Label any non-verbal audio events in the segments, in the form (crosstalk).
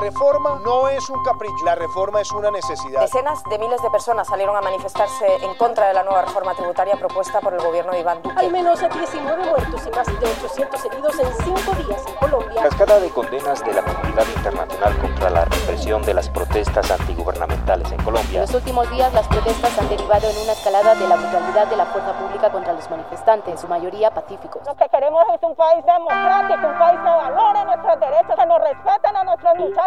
reforma no es un capricho, la reforma es una necesidad. Decenas de miles de personas salieron a manifestarse en contra de la nueva reforma tributaria propuesta por el gobierno de Iván Duque. Al menos 19 muertos y más de 800 heridos en cinco días en Colombia. Cascada de condenas de la comunidad internacional contra la represión de las protestas antigubernamentales en Colombia. En los últimos días las protestas han derivado en una escalada de la brutalidad de la fuerza pública contra los manifestantes, en su mayoría pacíficos. Lo que queremos es un país democrático, un país que valore nuestros derechos, que nos respeten a nuestros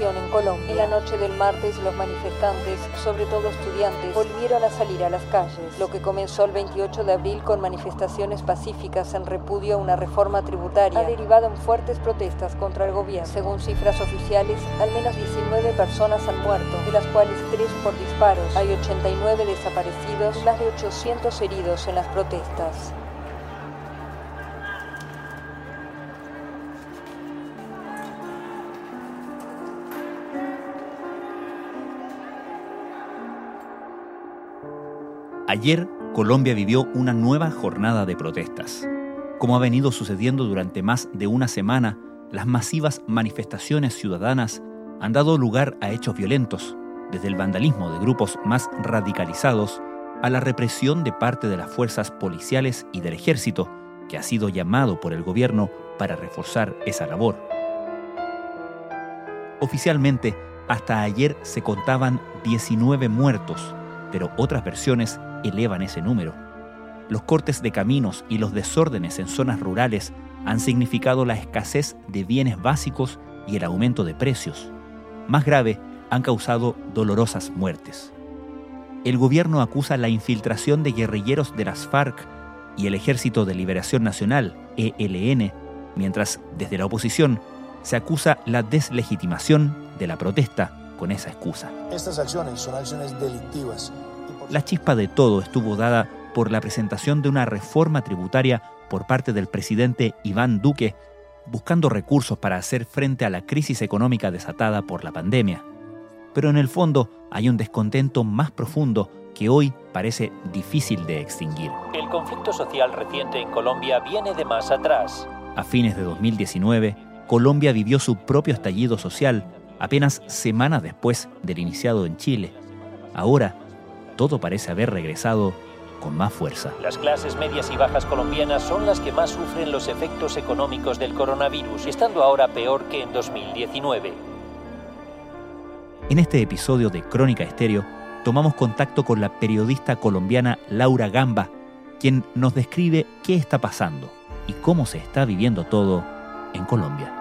En Colombia. En la noche del martes, los manifestantes, sobre todo estudiantes, volvieron a salir a las calles. Lo que comenzó el 28 de abril con manifestaciones pacíficas en repudio a una reforma tributaria ha derivado en fuertes protestas contra el gobierno. Según cifras oficiales, al menos 19 personas han muerto, de las cuales 3 por disparos. Hay 89 desaparecidos y más de 800 heridos en las protestas. Ayer, Colombia vivió una nueva jornada de protestas. Como ha venido sucediendo durante más de una semana, las masivas manifestaciones ciudadanas han dado lugar a hechos violentos, desde el vandalismo de grupos más radicalizados a la represión de parte de las fuerzas policiales y del ejército, que ha sido llamado por el gobierno para reforzar esa labor. Oficialmente, hasta ayer se contaban 19 muertos, pero otras versiones elevan ese número. Los cortes de caminos y los desórdenes en zonas rurales han significado la escasez de bienes básicos y el aumento de precios. Más grave, han causado dolorosas muertes. El gobierno acusa la infiltración de guerrilleros de las FARC y el Ejército de Liberación Nacional, ELN, mientras desde la oposición se acusa la deslegitimación de la protesta con esa excusa. Estas acciones son acciones delictivas la chispa de todo estuvo dada por la presentación de una reforma tributaria por parte del presidente Iván Duque, buscando recursos para hacer frente a la crisis económica desatada por la pandemia. Pero en el fondo hay un descontento más profundo que hoy parece difícil de extinguir. El conflicto social reciente en Colombia viene de más atrás. A fines de 2019, Colombia vivió su propio estallido social apenas semanas después del iniciado en Chile. Ahora, todo parece haber regresado con más fuerza. Las clases medias y bajas colombianas son las que más sufren los efectos económicos del coronavirus, estando ahora peor que en 2019. En este episodio de Crónica Estéreo, tomamos contacto con la periodista colombiana Laura Gamba, quien nos describe qué está pasando y cómo se está viviendo todo en Colombia.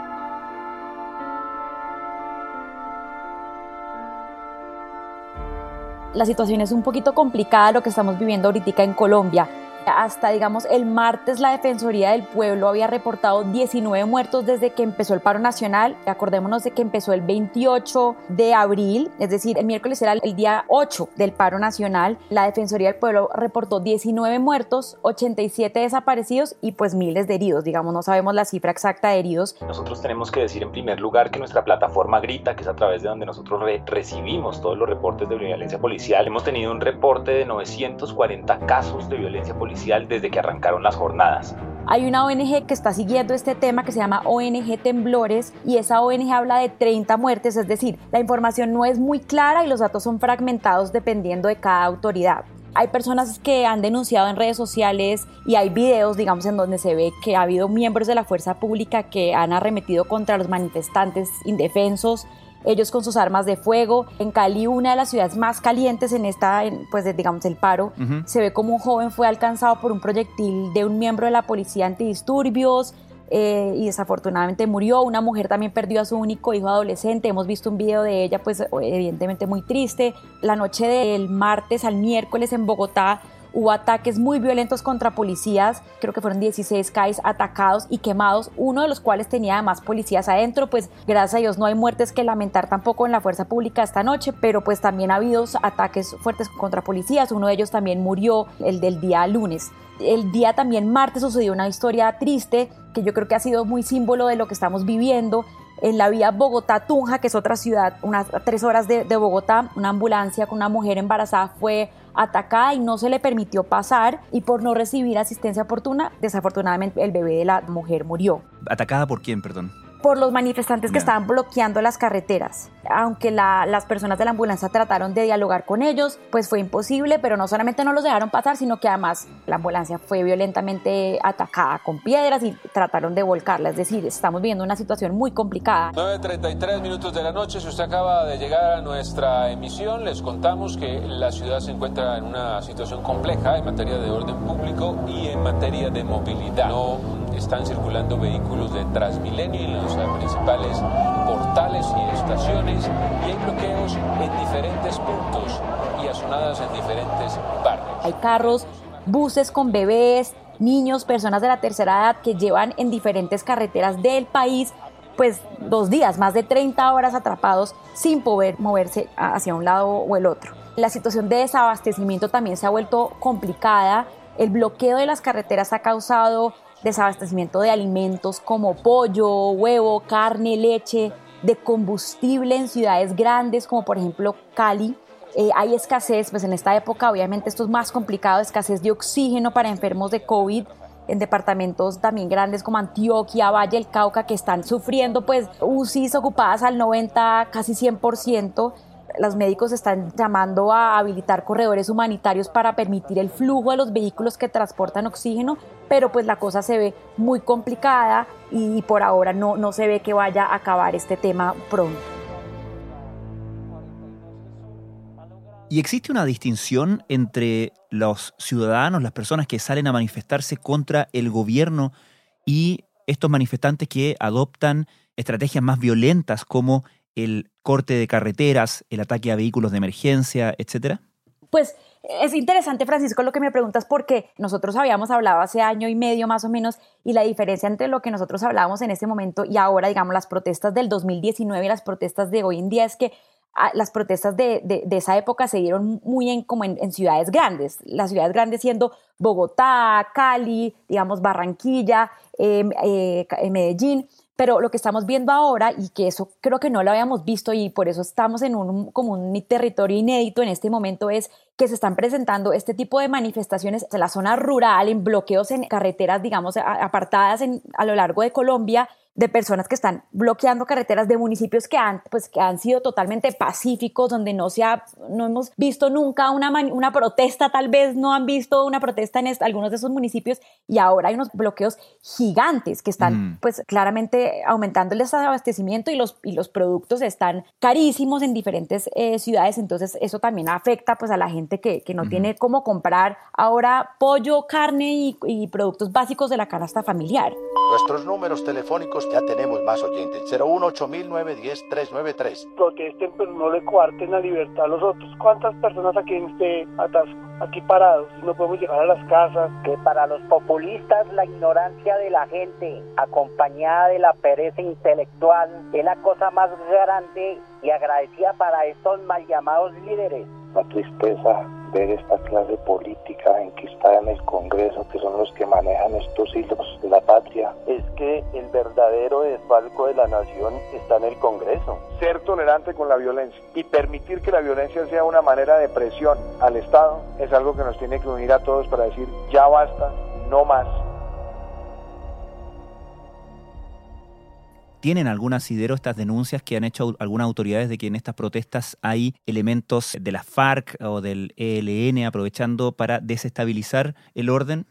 La situación es un poquito complicada lo que estamos viviendo ahorita en Colombia hasta, digamos, el martes la Defensoría del Pueblo había reportado 19 muertos desde que empezó el paro nacional. Acordémonos de que empezó el 28 de abril, es decir, el miércoles era el día 8 del paro nacional. La Defensoría del Pueblo reportó 19 muertos, 87 desaparecidos y pues miles de heridos. Digamos, no sabemos la cifra exacta de heridos. Nosotros tenemos que decir en primer lugar que nuestra plataforma Grita, que es a través de donde nosotros recibimos todos los reportes de violencia policial, hemos tenido un reporte de 940 casos de violencia policial desde que arrancaron las jornadas. Hay una ONG que está siguiendo este tema que se llama ONG Temblores y esa ONG habla de 30 muertes, es decir, la información no es muy clara y los datos son fragmentados dependiendo de cada autoridad. Hay personas que han denunciado en redes sociales y hay videos, digamos, en donde se ve que ha habido miembros de la fuerza pública que han arremetido contra los manifestantes indefensos ellos con sus armas de fuego. En Cali, una de las ciudades más calientes en esta, pues digamos, el paro, se ve como un joven fue alcanzado por un proyectil de un miembro de la policía antidisturbios. Eh, y desafortunadamente murió. Una mujer también perdió a su único hijo adolescente. Hemos visto un video de ella, pues evidentemente muy triste. La noche del martes al miércoles en Bogotá hubo ataques muy violentos contra policías, creo que fueron 16 CAIs atacados y quemados, uno de los cuales tenía además policías adentro, pues gracias a Dios no hay muertes que lamentar tampoco en la fuerza pública esta noche, pero pues también ha habido ataques fuertes contra policías, uno de ellos también murió el del día lunes. El día también martes sucedió una historia triste que yo creo que ha sido muy símbolo de lo que estamos viviendo en la vía Bogotá-Tunja, que es otra ciudad, unas tres horas de, de, Bogotá, una ambulancia con una mujer embarazada fue atacada y no se le permitió pasar y por no recibir asistencia oportuna, desafortunadamente el bebé de la mujer murió. ¿Atacada por quién, perdón? Por los manifestantes que estaban bloqueando las carreteras. Aunque las personas de la ambulancia trataron de dialogar con ellos, pues fue imposible, pero no solamente no los dejaron pasar, sino que además la ambulancia fue violentamente atacada con piedras y trataron de volcarla. Es decir, estamos viendo una situación muy complicada. 9.33 minutos de la noche, si usted acaba de llegar a nuestra emisión, les contamos que la ciudad se encuentra en una situación compleja en materia de orden público y en materia de movilidad. No están circulando vehículos de Transmilenio en los principales portales y estaciones y hay bloqueos en diferentes puntos y asonadas en diferentes barrios. Hay carros, buses con bebés, niños, personas de la tercera edad que llevan en diferentes carreteras del país pues dos días, más de 30 horas atrapados sin poder moverse hacia un lado o el otro. La situación de desabastecimiento también se ha vuelto complicada. El bloqueo de las carreteras ha causado desabastecimiento de alimentos como pollo, huevo, carne, leche, de combustible en ciudades grandes como por ejemplo Cali. Eh, hay escasez, pues en esta época obviamente esto es más complicado, escasez de oxígeno para enfermos de COVID en departamentos también grandes como Antioquia, Valle del Cauca, que están sufriendo pues UCIs ocupadas al 90, casi 100%. Los médicos están llamando a habilitar corredores humanitarios para permitir el flujo de los vehículos que transportan oxígeno, pero pues la cosa se ve muy complicada y por ahora no, no se ve que vaya a acabar este tema pronto. ¿Y existe una distinción entre los ciudadanos, las personas que salen a manifestarse contra el gobierno y estos manifestantes que adoptan estrategias más violentas como el corte de carreteras, el ataque a vehículos de emergencia, etcétera? Pues es interesante, Francisco, lo que me preguntas, porque nosotros habíamos hablado hace año y medio más o menos, y la diferencia entre lo que nosotros hablábamos en ese momento y ahora, digamos, las protestas del 2019 y las protestas de hoy en día es que ah, las protestas de, de, esa época se dieron muy en, como en, ciudades grandes, las ciudades grandes siendo Bogotá, Cali, digamos, Barranquilla, em, eh, Medellín pero lo que estamos viendo ahora y que eso creo que no lo habíamos visto y por eso estamos en un, como un territorio inédito en este momento es que se están presentando este tipo de manifestaciones en la zona rural, en bloqueos en carreteras, digamos, apartadas en, a lo largo de Colombia de personas que están bloqueando carreteras de municipios que han, pues, que han sido totalmente pacíficos, donde no, se ha, no hemos visto nunca una, una protesta, tal vez no han visto una protesta en algunos de esos municipios y ahora hay unos bloqueos gigantes que están mm. pues claramente aumentando el desabastecimiento y los, y los productos están carísimos en diferentes eh, ciudades, entonces eso también afecta pues a la gente que, que no tiene cómo comprar ahora pollo, carne y, y productos básicos de la canasta familiar. Nuestros números telefónicos ya tenemos más oyentes. 018-910-393. Protesten, pero no le cuarten la libertad a los otros. ¿Cuántas personas aquí en este atasco? Aquí parados, no podemos llegar a las casas. Que para los populistas la ignorancia de la gente, acompañada de la pereza intelectual, es la cosa más grande y agradecida para estos mal llamados líderes. La tristeza ver esta clase política en que está en el Congreso, que son los que manejan estos hilos de la patria. Es que el verdadero desfalco de la nación está en el Congreso. Ser tolerante con la violencia y permitir que la violencia sea una manera de presión al Estado es algo que nos tiene que unir a todos para decir ya basta, no más. ¿Tienen algún asidero estas denuncias que han hecho algunas autoridades de que en estas protestas hay elementos de la FARC o del ELN aprovechando para desestabilizar el orden?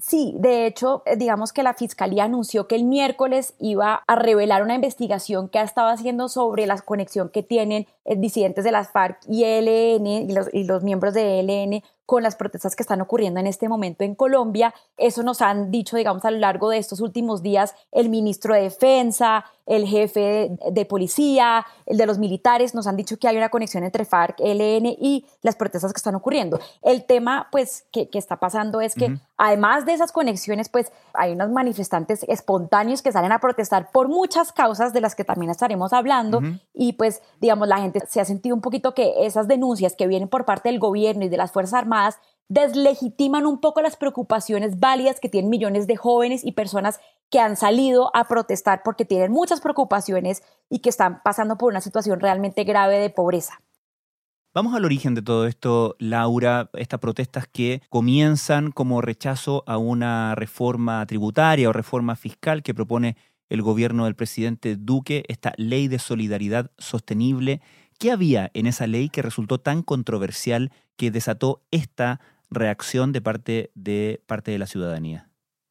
Sí, de hecho, eh, digamos que la Fiscalía anunció que el miércoles iba a revelar una investigación que ha estado haciendo sobre la conexión que tienen eh, disidentes de las FARC y ELN y los, y los miembros de ELN con las protestas que están ocurriendo en este momento en Colombia. Eso nos han dicho, digamos, a lo largo de estos últimos días el ministro de Defensa, el jefe de, policía, el de los militares, nos han dicho que hay una conexión entre FARC, ELN y las protestas que están ocurriendo. El tema, pues, que, está pasando es que además de esas conexiones, pues, hay unos manifestantes espontáneos que salen a protestar por muchas causas de las que también estaremos hablando y, pues, digamos, la gente se ha sentido un poquito que esas denuncias que vienen por parte del gobierno y de las Fuerzas Armadas deslegitiman un poco las preocupaciones válidas que tienen millones de jóvenes y personas que han salido a protestar porque tienen muchas preocupaciones y que están pasando por una situación realmente grave de pobreza. Vamos al origen de todo esto, Laura, estas protestas que comienzan como rechazo a una reforma tributaria o reforma fiscal que propone el gobierno del presidente Duque, esta ley de solidaridad sostenible. ¿Qué había en esa ley que resultó tan controversial que desató esta reacción de parte de, parte de la ciudadanía?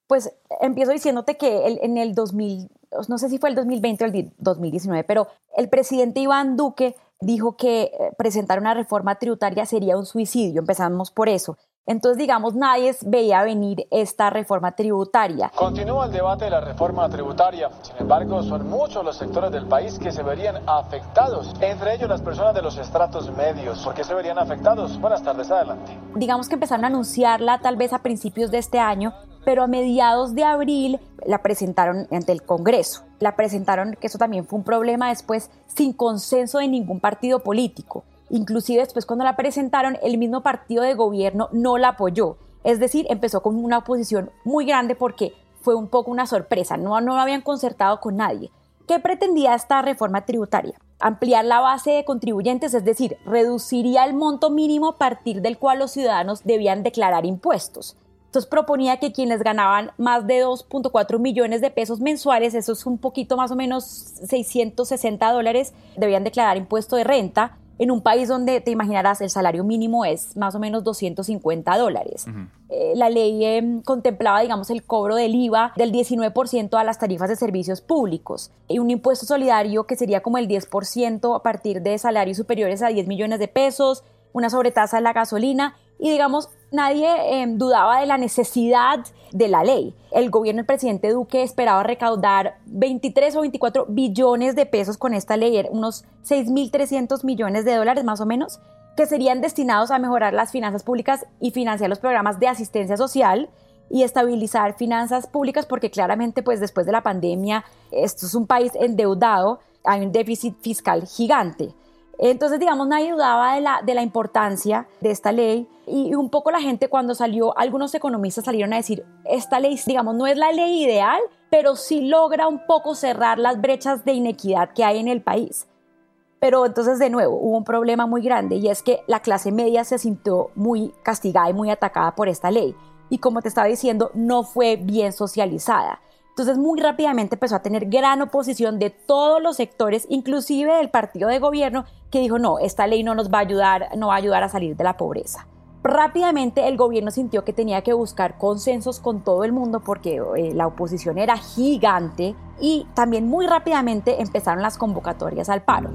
Pues empiezo diciéndote que en el 2000, no sé si fue el 2020 o el 2019, pero el presidente Iván Duque dijo que eh, presentar una reforma tributaria sería un suicidio. Empezamos por eso. Entonces, digamos, nadie veía venir esta reforma tributaria. Continúa el debate de la reforma tributaria. Sin embargo, son muchos los sectores del país que se verían afectados, entre ellos las personas de los estratos medios. ¿Por qué se verían afectados? Buenas tardes, adelante. Digamos que empezaron a anunciarla tal vez a principios de este año, pero a mediados de abril la presentaron ante el Congreso. La presentaron, que eso también fue un problema después, sin consenso de ningún partido político. Inclusive después cuando la presentaron, el mismo partido de gobierno no la apoyó. Es decir, empezó con una oposición muy grande porque fue un poco una sorpresa, no, no habían concertado con nadie. ¿Qué pretendía esta reforma tributaria? Ampliar la base de contribuyentes, es decir, reduciría el monto mínimo a partir del cual los ciudadanos debían declarar impuestos. Entonces proponía que quienes ganaban más de 2.4 millones de pesos mensuales, eso es un poquito más o menos 660 dólares, debían declarar impuesto de renta en un país donde te imaginarás el salario mínimo es más o menos 250 dólares. Eh, la ley em, contemplaba, digamos, el cobro del IVA del 19% a las tarifas de servicios públicos y un impuesto solidario que sería como el 10% a partir de salarios superiores a 10 millones de pesos, una sobretasa de la gasolina y digamos, nadie em, dudaba de la necesidad de la ley. El gobierno del presidente Duque esperaba recaudar 23 o 24 billones de pesos con esta ley, unos 6.300 millones de dólares más o menos, que serían destinados a mejorar las finanzas públicas y financiar los programas de asistencia social y estabilizar finanzas públicas porque claramente pues después de la pandemia esto es un país endeudado, hay un déficit fiscal gigante. Entonces, digamos, nadie dudaba de la, de la importancia de esta ley y un poco la gente cuando salió, algunos economistas salieron a decir, esta ley, digamos, no es la ley ideal, pero sí logra un poco cerrar las brechas de inequidad que hay en el país. Pero entonces, de nuevo, hubo un problema muy grande y es que la clase media se sintió muy castigada y muy atacada por esta ley. Y como te estaba diciendo, no fue bien socializada. Entonces muy rápidamente empezó a tener gran oposición de todos los sectores, inclusive del partido de gobierno, que dijo, no, esta ley no nos va a ayudar, no va a ayudar a salir de la pobreza. Rápidamente el gobierno sintió que tenía que buscar consensos con todo el mundo porque eh, la oposición era gigante y también muy rápidamente empezaron las convocatorias al paro.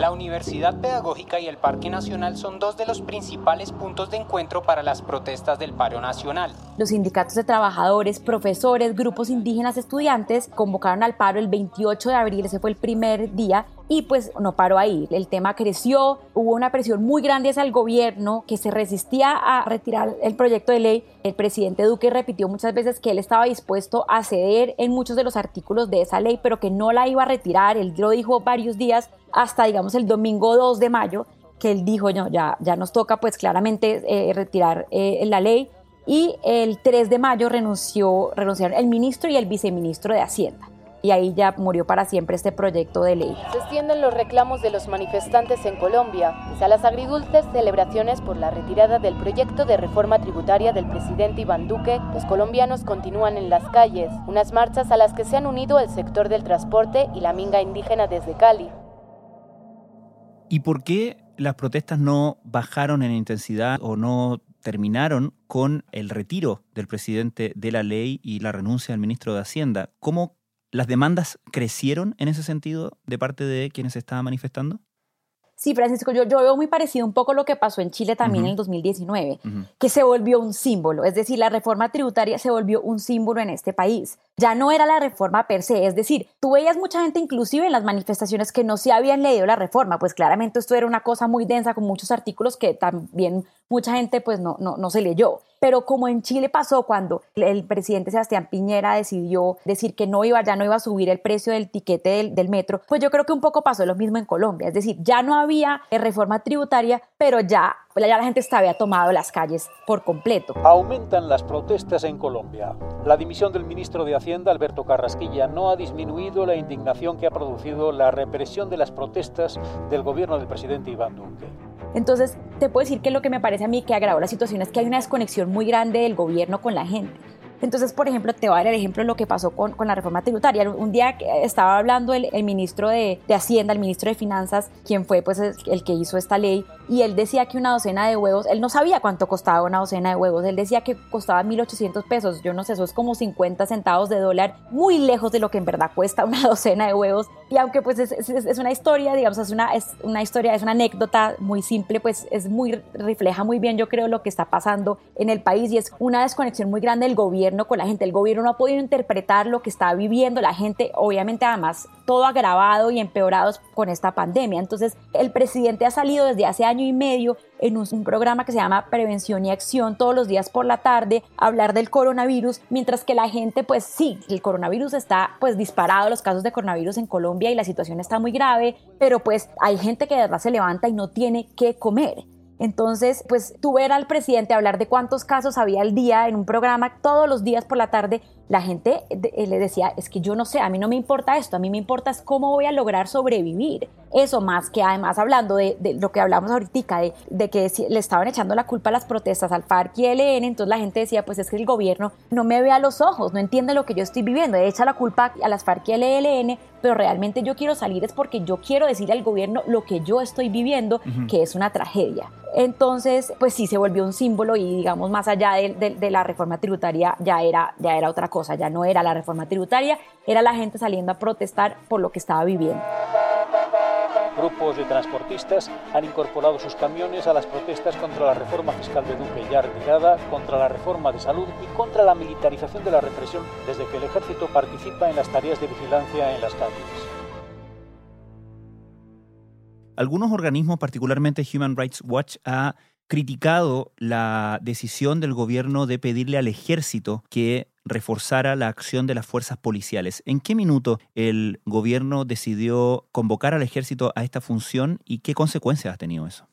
La Universidad Pedagógica y el Parque Nacional son dos de los principales puntos de encuentro para las protestas del paro nacional. Los sindicatos de trabajadores, profesores, grupos indígenas, estudiantes convocaron al paro el 28 de abril, ese fue el primer día, y pues no paró ahí. El tema creció, hubo una presión muy grande hacia el gobierno que se resistía a retirar el proyecto de ley. El presidente Duque repitió muchas veces que él estaba dispuesto a ceder en muchos de los artículos de esa ley, pero que no la iba a retirar. Él lo dijo varios días, hasta digamos el domingo 2 de mayo, que él dijo, no, ya, ya nos toca pues claramente eh, retirar eh, la ley. Y el 3 de mayo renunció, renunciaron el ministro y el viceministro de Hacienda y ahí ya murió para siempre este proyecto de ley. Se extienden los reclamos de los manifestantes en Colombia, pese a las agridulces celebraciones por la retirada del proyecto de reforma tributaria del presidente Iván Duque, los colombianos continúan en las calles, unas marchas a las que se han unido el sector del transporte y la minga indígena desde Cali. ¿Y por qué las protestas no bajaron en intensidad o no terminaron con el retiro del presidente de la ley y la renuncia del ministro de Hacienda? ¿Cómo ¿Las demandas crecieron en ese sentido de parte de quienes se estaban manifestando? Sí, Francisco, yo, yo veo muy parecido un poco lo que pasó en Chile también en el 2019, que se volvió un símbolo, es decir, la reforma tributaria se volvió un símbolo en este país. Ya no era la reforma per se, es decir, tú veías mucha gente inclusive en las manifestaciones que no se habían leído la reforma, pues claramente esto era una cosa muy densa con muchos artículos que también mucha gente pues no, no, no se leyó. Pero como en Chile pasó cuando el presidente Sebastián Piñera decidió decir que no iba, ya no iba a subir el precio del tiquete del, del metro, pues yo creo que un poco pasó lo mismo en Colombia, es decir, ya no había reforma tributaria, pero ya, ya la gente estaba, había tomado las calles por completo. Aumentan las protestas en Colombia. La dimisión del ministro de Hacienda, Alberto Carrasquilla, no ha disminuido la indignación que ha producido la represión de las protestas del gobierno del presidente Iván Duque. Entonces, te puedo decir que lo que me parece a mí que agravó la situación es que hay una desconexión muy grande del gobierno con la gente. Entonces, por ejemplo, te voy a dar el ejemplo de lo que pasó con, con la reforma tributaria. Un día estaba hablando el, el ministro de, de, Hacienda, el ministro de Finanzas, quien fue pues el que hizo esta ley, y él decía que una docena de huevos, él no sabía cuánto costaba una docena de huevos, él decía que costaba 1.800 pesos, yo no sé, eso es como 50 centavos de dólar, muy lejos de lo que en verdad cuesta una (laughs) docena de huevos. Y aunque pues es, es, es una historia, digamos, es una, es una historia, es una anécdota muy simple, pues es muy, refleja muy bien yo creo lo que está pasando en el país y es una desconexión muy grande del gobierno con la gente. El gobierno no ha podido interpretar lo que está viviendo la gente, obviamente además todo agravado y empeorado con esta pandemia. Entonces el presidente ha salido desde hace año y medio en un, programa que se llama Prevención y Acción todos los días por la tarde, a hablar del coronavirus, mientras que la gente, pues sí, el coronavirus está pues disparado, los casos de coronavirus en Colombia y la situación está muy grave, pero pues hay gente que de verdad se levanta y no tiene qué comer. Entonces, pues tú ver al presidente hablar de cuántos casos había al día en un programa todos los días por la tarde, la gente le decía, es que yo no sé, a mí no me importa esto, a mí me importa es cómo voy a lograr sobrevivir. Eso más que además hablando de, de lo que hablamos ahorita, de, de, que le estaban echando la culpa a las protestas al FARC y ELN, entonces la gente decía, pues es que el gobierno no me ve a los ojos, no entiende lo que yo estoy viviendo, echa la culpa a las FARC y el ELN, pero realmente yo quiero salir es porque yo quiero decirle al gobierno lo que yo estoy viviendo, uh -huh. que es una tragedia. Entonces, pues sí se volvió un símbolo y digamos más allá de, de, de, la reforma tributaria ya era, ya era otra cosa, ya no era la reforma tributaria, era la gente saliendo a protestar por lo que estaba viviendo. Grupos de transportistas han incorporado sus camiones a las protestas contra la reforma fiscal de Duque ya retirada, contra la reforma de salud y contra la militarización de la represión desde que el ejército participa en las tareas de vigilancia en las calles. Algunos organismos, particularmente Human Rights Watch, ha criticado la decisión del gobierno de pedirle al ejército que reforzara la acción de las fuerzas policiales. ¿En qué minuto el gobierno decidió convocar al ejército a esta función y qué consecuencias ha tenido eso?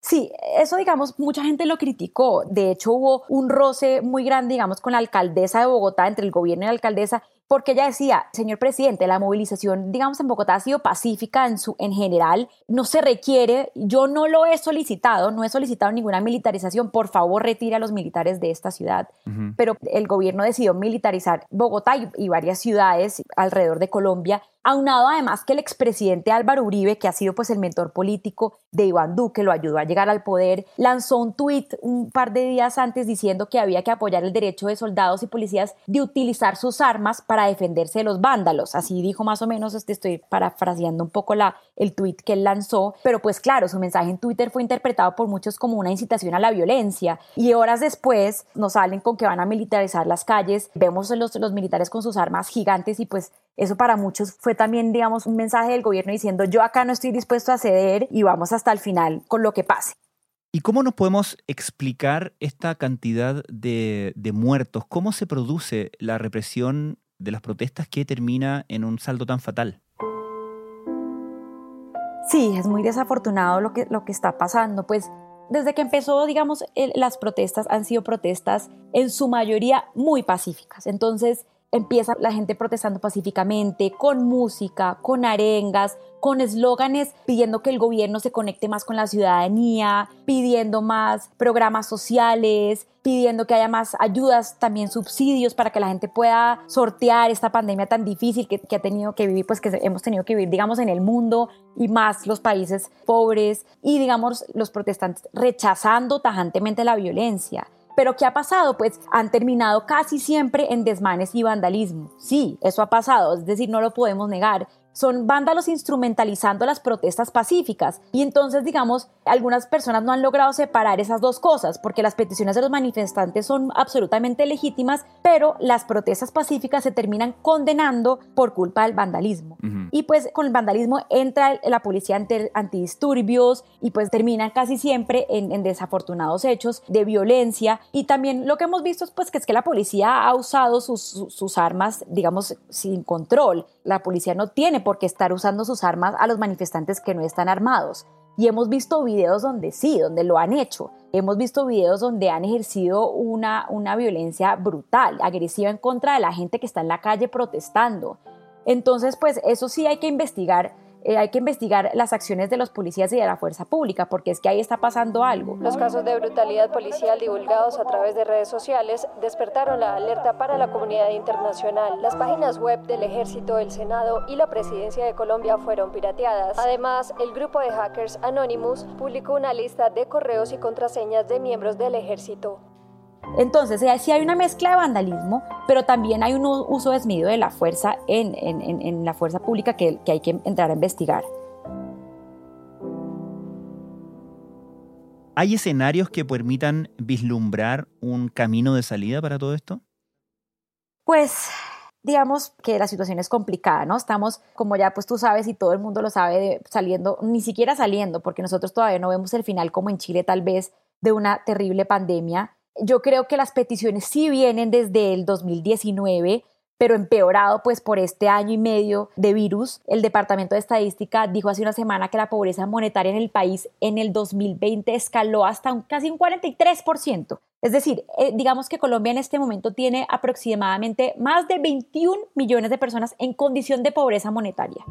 Sí, eso digamos, mucha gente lo criticó. De hecho, hubo un roce muy grande, digamos, con la alcaldesa de Bogotá, entre el gobierno y la alcaldesa, porque ella decía, señor presidente, la movilización, digamos, en Bogotá ha sido pacífica en, su, en general, no se requiere, yo no lo he solicitado, no he solicitado ninguna militarización, por favor retire a los militares de esta ciudad. Uh -huh. Pero el gobierno decidió militarizar Bogotá y, y varias ciudades alrededor de Colombia, aunado además que el expresidente Álvaro Uribe, que ha sido pues el mentor político de Iván Duque, lo ayudó a llegar al poder, lanzó un tuit un par de días antes diciendo que había que apoyar el derecho de soldados y policías de utilizar sus armas para defenderse de los vándalos. Así dijo más o menos, este, estoy parafraseando un poco el tuit que él lanzó, pero pues claro, su mensaje en Twitter fue interpretado por muchos como una incitación a la violencia y horas después nos salen con que van a militarizar las calles, vemos los, los militares con sus armas gigantes y pues eso para muchos fue también, digamos, un mensaje del gobierno diciendo yo acá no estoy dispuesto a ceder y vamos hasta el final con lo que pase. ¿Y cómo nos podemos explicar esta cantidad de, muertos? ¿Cómo se produce la represión de las protestas que termina en un saldo tan fatal? Sí, es muy desafortunado lo que, lo que está pasando. Pues desde que empezó, digamos, las protestas han sido protestas en su mayoría muy pacíficas. Entonces, empieza la gente protestando pacíficamente, con música, con arengas, con eslóganes pidiendo que el gobierno se conecte más con la ciudadanía, pidiendo más programas sociales, pidiendo que haya más ayudas, también subsidios para que la gente pueda sortear esta pandemia tan difícil que, ha tenido que vivir, pues que hemos tenido que vivir, digamos, en el mundo y más los países pobres y, digamos, los protestantes rechazando tajantemente la violencia. Pero ¿qué ha pasado? Pues han terminado casi siempre en desmanes y vandalismo. Sí, eso ha pasado, es decir, no lo podemos negar, son vándalos instrumentalizando las protestas pacíficas. Y entonces, digamos, algunas personas no han logrado separar esas dos cosas, porque las peticiones de los manifestantes son absolutamente legítimas, pero las protestas pacíficas se terminan condenando por culpa del vandalismo. Y pues con el vandalismo entra la policía antidisturbios y pues terminan casi siempre en, desafortunados hechos de violencia. Y también lo que hemos visto es pues que es que la policía ha usado sus, sus armas, digamos, sin control. La policía no tiene por qué estar usando sus armas a los manifestantes que no están armados. Y hemos visto videos donde sí, donde lo han hecho. Hemos visto videos donde han ejercido una, una violencia brutal, agresiva en contra de la gente que está en la calle protestando. Entonces, pues eso sí hay que investigar eh, hay que investigar las acciones de los policías y de la fuerza pública, porque es que ahí está pasando algo. Los casos de brutalidad policial divulgados a través de redes sociales despertaron la alerta para la comunidad internacional. Las páginas web del Ejército, el Senado y la Presidencia de Colombia fueron pirateadas. Además, el grupo de hackers Anonymous publicó una lista de correos y contraseñas de miembros del Ejército. Entonces, sí hay una mezcla de vandalismo, pero también hay un uso desmedido de la fuerza en, la fuerza pública que, que hay que entrar a investigar. ¿Hay escenarios que permitan vislumbrar un camino de salida para todo esto? Pues digamos que la situación es complicada, ¿no? Estamos, como ya pues tú sabes y todo el mundo lo sabe, saliendo, ni siquiera saliendo, porque nosotros todavía no vemos el final como en Chile tal vez de una terrible pandemia. Yo creo que las peticiones sí vienen desde el 2019, pero empeorado pues por este año y medio de virus. El Departamento de Estadística dijo hace una semana que la pobreza monetaria en el país en el 2020 escaló hasta un, casi un 43%. Es decir, eh, digamos que Colombia en este momento tiene aproximadamente más de 21 millones de personas en condición de pobreza monetaria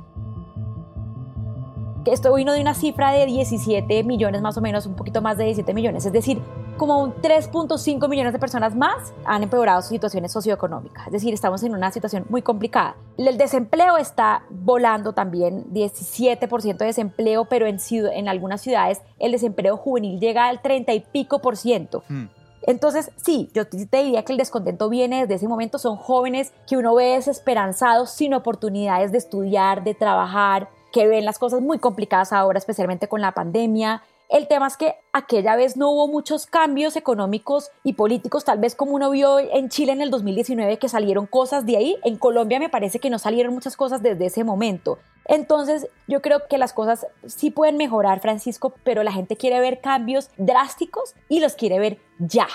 que esto vino de una cifra de 17 millones más o menos, un poquito más de 17 millones, es decir, como un 3.5 millones de personas más han empeorado sus situaciones socioeconómicas, es decir, estamos en una situación muy complicada. El desempleo está volando también, 17% de desempleo, pero en, en algunas ciudades el desempleo juvenil llega al 30 y pico por ciento. Hmm. Entonces, sí, yo te diría que el descontento viene desde ese momento. Son jóvenes que uno ve desesperanzados, sin oportunidades de estudiar, de trabajar, que ven las cosas muy complicadas ahora, especialmente con la pandemia. El tema es que aquella vez no hubo muchos cambios económicos y políticos, tal vez como uno vio en Chile en el 2019 que salieron cosas de ahí. En Colombia me parece que no salieron muchas cosas desde ese momento. Entonces yo creo que las cosas sí pueden mejorar, Francisco, pero la gente quiere ver cambios drásticos y los quiere ver ya.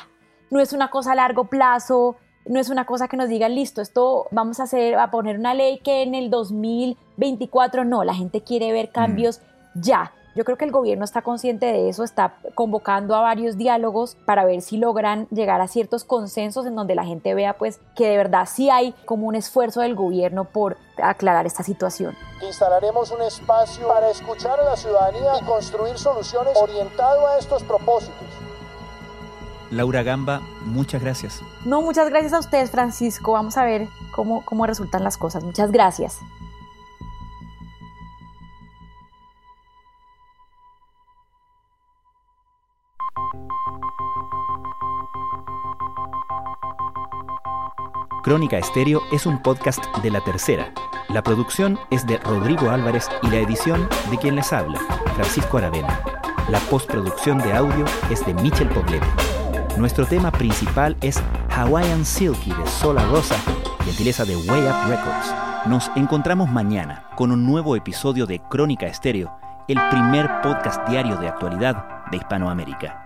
No es una cosa a largo plazo, no es una cosa que nos digan, listo, esto vamos a hacer, a poner una ley que en el 2024, no, la gente quiere ver cambios ya. Yo creo que el gobierno está consciente de eso, está convocando a varios diálogos para ver si logran llegar a ciertos consensos en donde la gente vea pues que de verdad sí hay como un esfuerzo del gobierno por aclarar esta situación. Instalaremos un espacio para escuchar a la ciudadanía y construir soluciones orientado a estos propósitos. Laura Gamba, muchas gracias. No, muchas gracias a ustedes, Francisco. Vamos a ver cómo, cómo resultan las cosas. Muchas gracias. Crónica Estéreo es un podcast de La Tercera. La producción es de Rodrigo Álvarez y la edición de quien les habla, Francisco Aravena. La postproducción de audio es de Michel Poblete. Nuestro tema principal es Hawaiian Silky de Sola Rosa, gentileza de Way Up Records. Nos encontramos mañana con un nuevo episodio de Crónica Estéreo, el primer podcast diario de actualidad de Hispanoamérica.